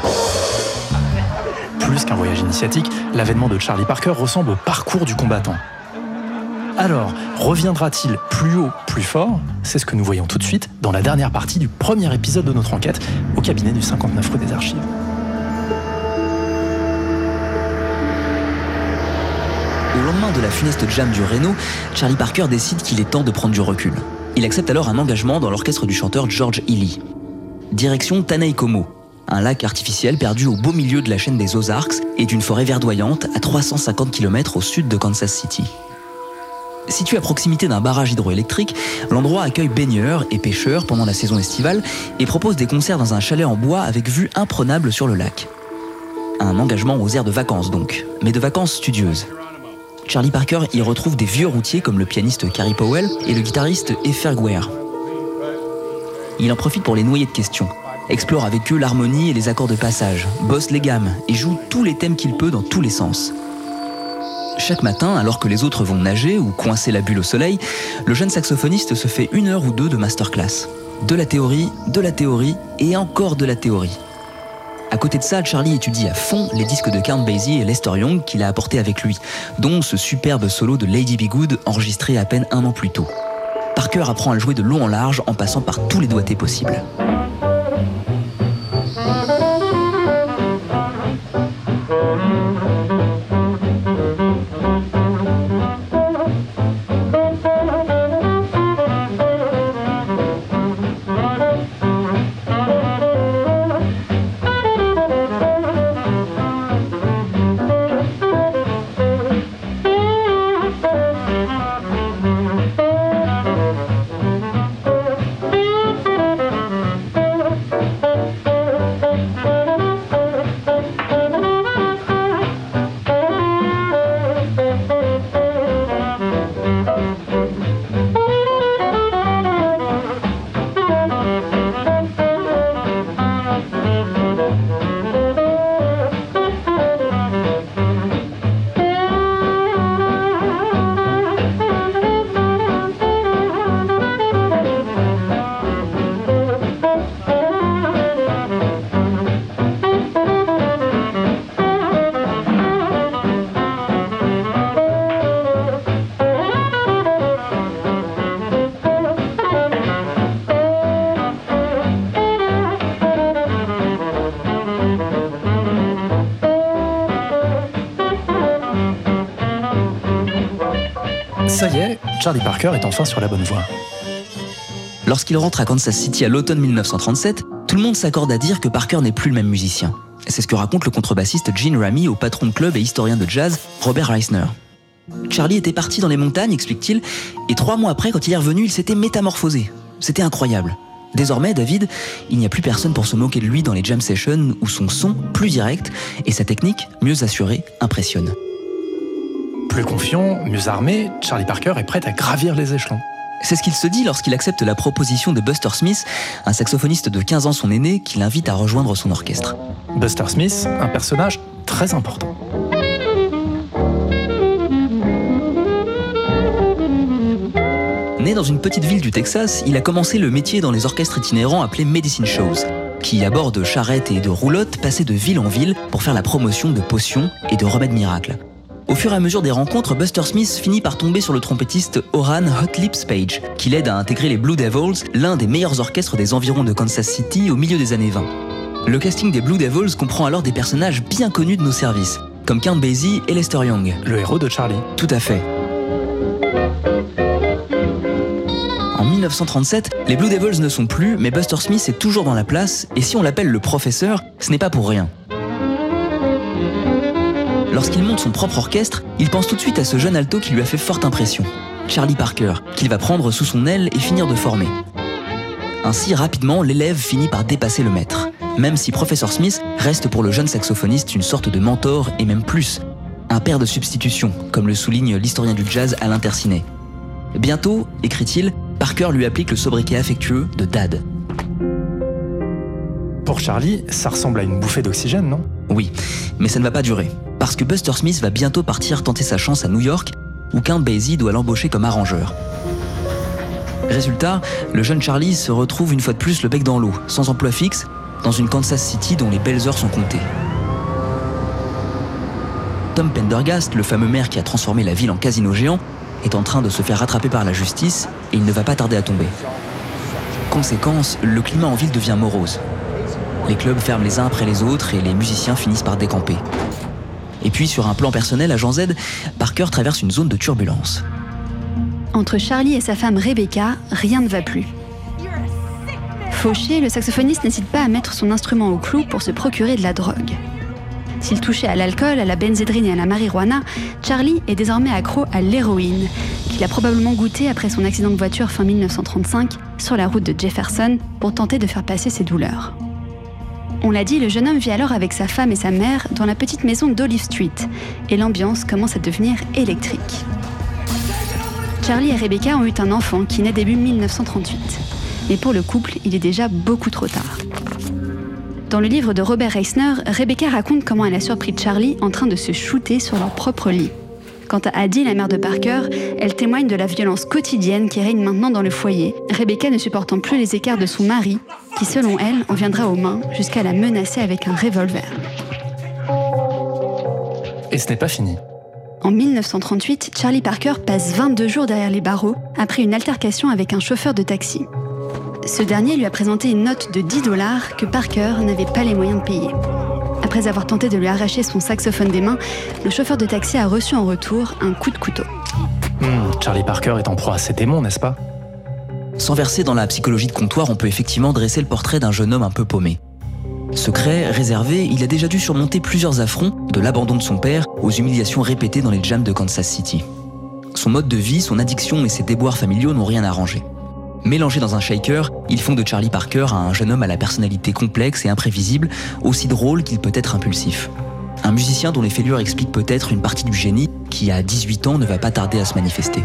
Plus qu'un voyage initiatique, l'avènement de Charlie Parker ressemble au parcours du combattant. Alors, reviendra-t-il plus haut, plus fort? C'est ce que nous voyons tout de suite dans la dernière partie du premier épisode de notre enquête au cabinet du 59 rue des Archives. Lendemain de la funeste jam du Reno, Charlie Parker décide qu'il est temps de prendre du recul. Il accepte alors un engagement dans l'orchestre du chanteur George Ely. Direction Tanaikomo, un lac artificiel perdu au beau milieu de la chaîne des Ozarks et d'une forêt verdoyante à 350 km au sud de Kansas City. Situé à proximité d'un barrage hydroélectrique, l'endroit accueille baigneurs et pêcheurs pendant la saison estivale et propose des concerts dans un chalet en bois avec vue imprenable sur le lac. Un engagement aux airs de vacances donc, mais de vacances studieuses. Charlie Parker y retrouve des vieux routiers comme le pianiste Carrie Powell et le guitariste Effer Guare. Il en profite pour les noyer de questions, explore avec eux l'harmonie et les accords de passage, bosse les gammes et joue tous les thèmes qu'il peut dans tous les sens. Chaque matin, alors que les autres vont nager ou coincer la bulle au soleil, le jeune saxophoniste se fait une heure ou deux de masterclass. De la théorie, de la théorie et encore de la théorie. À côté de ça, Charlie étudie à fond les disques de Count Basie et Lester Young qu'il a apportés avec lui, dont ce superbe solo de Lady Be Good enregistré à peine un an plus tôt. Parker apprend à le jouer de long en large en passant par tous les doigtés possibles. Charlie Parker est enfin sur la bonne voie. Lorsqu'il rentre à Kansas City à l'automne 1937, tout le monde s'accorde à dire que Parker n'est plus le même musicien. C'est ce que raconte le contrebassiste Gene Ramy au patron de club et historien de jazz Robert Reisner. Charlie était parti dans les montagnes, explique-t-il, et trois mois après, quand il est revenu, il s'était métamorphosé. C'était incroyable. Désormais, David, il n'y a plus personne pour se moquer de lui dans les jam sessions où son son, plus direct, et sa technique, mieux assurée, impressionne. Plus confiant, mieux armé, Charlie Parker est prêt à gravir les échelons. C'est ce qu'il se dit lorsqu'il accepte la proposition de Buster Smith, un saxophoniste de 15 ans son aîné, qui l'invite à rejoindre son orchestre. Buster Smith, un personnage très important. Né dans une petite ville du Texas, il a commencé le métier dans les orchestres itinérants appelés Medicine Shows. qui, à bord de charrettes et de roulottes, passait de ville en ville pour faire la promotion de potions et de remèdes miracles. Au fur et à mesure des rencontres, Buster Smith finit par tomber sur le trompettiste Oran Hot Lips Page, qui l'aide à intégrer les Blue Devils, l'un des meilleurs orchestres des environs de Kansas City au milieu des années 20. Le casting des Blue Devils comprend alors des personnages bien connus de nos services, comme Count Basie et Lester Young. Le héros de Charlie. Tout à fait. En 1937, les Blue Devils ne sont plus, mais Buster Smith est toujours dans la place, et si on l'appelle le professeur, ce n'est pas pour rien. Lorsqu'il monte son propre orchestre, il pense tout de suite à ce jeune alto qui lui a fait forte impression, Charlie Parker, qu'il va prendre sous son aile et finir de former. Ainsi, rapidement, l'élève finit par dépasser le maître, même si Professeur Smith reste pour le jeune saxophoniste une sorte de mentor et même plus, un père de substitution, comme le souligne l'historien du jazz Alain Tercinet. Bientôt, écrit-il, Parker lui applique le sobriquet affectueux de Dad. Pour Charlie, ça ressemble à une bouffée d'oxygène, non? Oui, mais ça ne va pas durer, parce que Buster Smith va bientôt partir tenter sa chance à New York, où Count Basie doit l'embaucher comme arrangeur. Résultat, le jeune Charlie se retrouve une fois de plus le bec dans l'eau, sans emploi fixe, dans une Kansas City dont les belles heures sont comptées. Tom Pendergast, le fameux maire qui a transformé la ville en casino géant, est en train de se faire rattraper par la justice et il ne va pas tarder à tomber. Conséquence, le climat en ville devient morose. Les clubs ferment les uns après les autres et les musiciens finissent par décamper. Et puis, sur un plan personnel, à Jean Z, Parker traverse une zone de turbulence. Entre Charlie et sa femme Rebecca, rien ne va plus. Fauché, le saxophoniste n'hésite pas à mettre son instrument au clou pour se procurer de la drogue. S'il touchait à l'alcool, à la benzédrine et à la marijuana, Charlie est désormais accro à l'héroïne, qu'il a probablement goûté après son accident de voiture fin 1935 sur la route de Jefferson pour tenter de faire passer ses douleurs. On l'a dit, le jeune homme vit alors avec sa femme et sa mère dans la petite maison d'Olive Street, et l'ambiance commence à devenir électrique. Charlie et Rebecca ont eu un enfant qui naît début 1938. Mais pour le couple, il est déjà beaucoup trop tard. Dans le livre de Robert Reisner, Rebecca raconte comment elle a surpris Charlie en train de se shooter sur leur propre lit. Quant à Addie, la mère de Parker, elle témoigne de la violence quotidienne qui règne maintenant dans le foyer, Rebecca ne supportant plus les écarts de son mari, qui selon elle en viendra aux mains jusqu'à la menacer avec un revolver. Et ce n'est pas fini. En 1938, Charlie Parker passe 22 jours derrière les barreaux après une altercation avec un chauffeur de taxi. Ce dernier lui a présenté une note de 10 dollars que Parker n'avait pas les moyens de payer. Après avoir tenté de lui arracher son saxophone des mains, le chauffeur de taxi a reçu en retour un coup de couteau. Hmm, Charlie Parker est en proie à ses démons, n'est-ce pas? Sans verser dans la psychologie de comptoir, on peut effectivement dresser le portrait d'un jeune homme un peu paumé. Secret, réservé, il a déjà dû surmonter plusieurs affronts, de l'abandon de son père aux humiliations répétées dans les jams de Kansas City. Son mode de vie, son addiction et ses déboires familiaux n'ont rien arrangé. Mélangés dans un shaker, ils font de Charlie Parker un jeune homme à la personnalité complexe et imprévisible, aussi drôle qu'il peut être impulsif. Un musicien dont les fêlures expliquent peut-être une partie du génie qui, à 18 ans, ne va pas tarder à se manifester.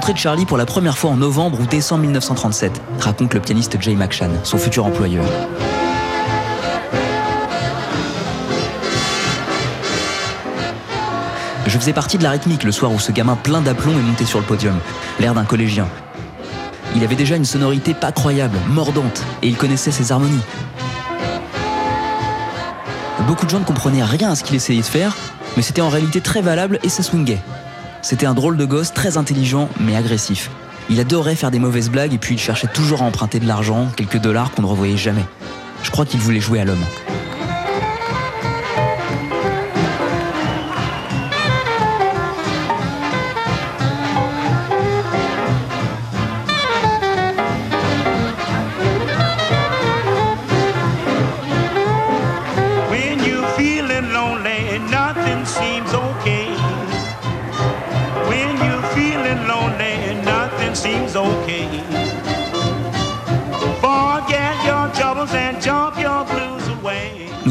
Rencontré Charlie pour la première fois en novembre ou décembre 1937, raconte le pianiste Jay McShann, son futur employeur. Je faisais partie de la rythmique le soir où ce gamin plein d'aplomb est monté sur le podium, l'air d'un collégien. Il avait déjà une sonorité pas croyable, mordante, et il connaissait ses harmonies. Beaucoup de gens ne comprenaient rien à ce qu'il essayait de faire, mais c'était en réalité très valable et ça swingait. C'était un drôle de gosse, très intelligent, mais agressif. Il adorait faire des mauvaises blagues et puis il cherchait toujours à emprunter de l'argent, quelques dollars qu'on ne revoyait jamais. Je crois qu'il voulait jouer à l'homme.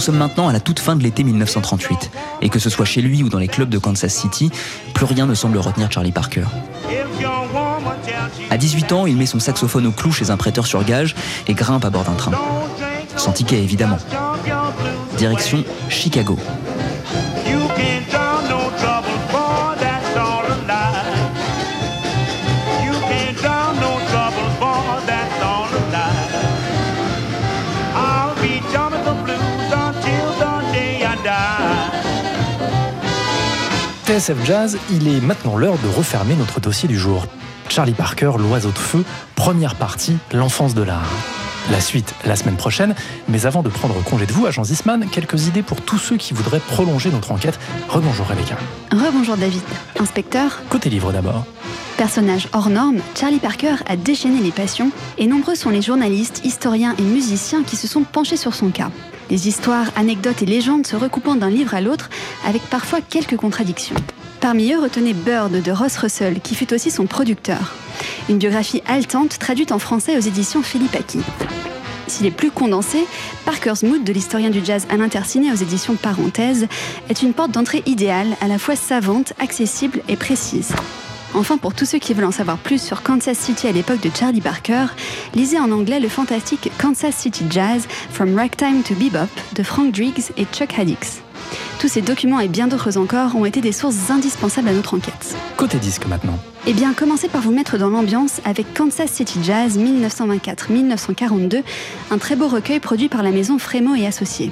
Sommes maintenant à la toute fin de l'été 1938, et que ce soit chez lui ou dans les clubs de Kansas City, plus rien ne semble retenir Charlie Parker. À 18 ans, il met son saxophone au clou chez un prêteur sur gage et grimpe à bord d'un train. Sans ticket, évidemment. Direction Chicago. TSF Jazz, il est maintenant l'heure de refermer notre dossier du jour. Charlie Parker, l'oiseau de feu, première partie, l'enfance de l'art. La suite la semaine prochaine, mais avant de prendre congé de vous, agent Zisman, quelques idées pour tous ceux qui voudraient prolonger notre enquête. Rebonjour Rebecca. Rebonjour David. Inspecteur Côté livre d'abord. Personnage hors norme, Charlie Parker a déchaîné les passions et nombreux sont les journalistes, historiens et musiciens qui se sont penchés sur son cas. Les histoires, anecdotes et légendes se recoupant d'un livre à l'autre avec parfois quelques contradictions. Parmi eux, retenez Bird de Ross Russell, qui fut aussi son producteur. Une biographie haletante traduite en français aux éditions Philippe Aki. S'il est plus condensé, Parker's Mood de l'historien du jazz Alain Tercinet aux éditions Parenthèse est une porte d'entrée idéale, à la fois savante, accessible et précise. Enfin, pour tous ceux qui veulent en savoir plus sur Kansas City à l'époque de Charlie Parker, lisez en anglais le fantastique Kansas City Jazz From Ragtime to Bebop de Frank Driggs et Chuck Haddix. Tous ces documents et bien d'autres encore ont été des sources indispensables à notre enquête. Côté disque maintenant. Eh bien, commencez par vous mettre dans l'ambiance avec Kansas City Jazz 1924-1942, un très beau recueil produit par la maison Frémo et Associés.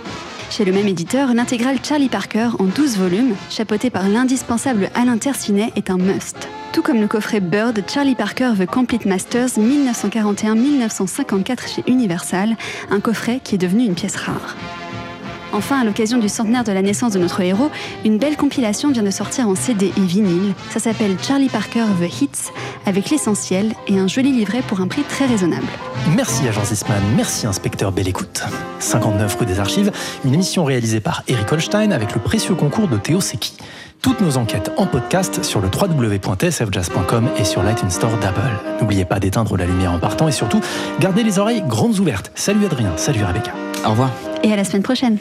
Chez le même éditeur, l'intégrale Charlie Parker en 12 volumes, chapeauté par l'indispensable Alain Tercinet, est un must. Tout comme le coffret Bird, Charlie Parker The Complete Masters 1941-1954 chez Universal, un coffret qui est devenu une pièce rare. Enfin, à l'occasion du centenaire de la naissance de notre héros, une belle compilation vient de sortir en CD et vinyle. Ça s'appelle Charlie Parker The Hits, avec l'essentiel et un joli livret pour un prix très raisonnable. Merci Agent Zisman, merci Inspecteur Belle Écoute. 59 rue des Archives, une émission réalisée par Eric Holstein avec le précieux concours de Théo Seki. Toutes nos enquêtes en podcast sur le www.tsfjazz.com et sur l'iTunes Store d'Apple. N'oubliez pas d'éteindre la lumière en partant et surtout, gardez les oreilles grandes ouvertes. Salut Adrien, salut Rebecca. Au revoir. Et à la semaine prochaine.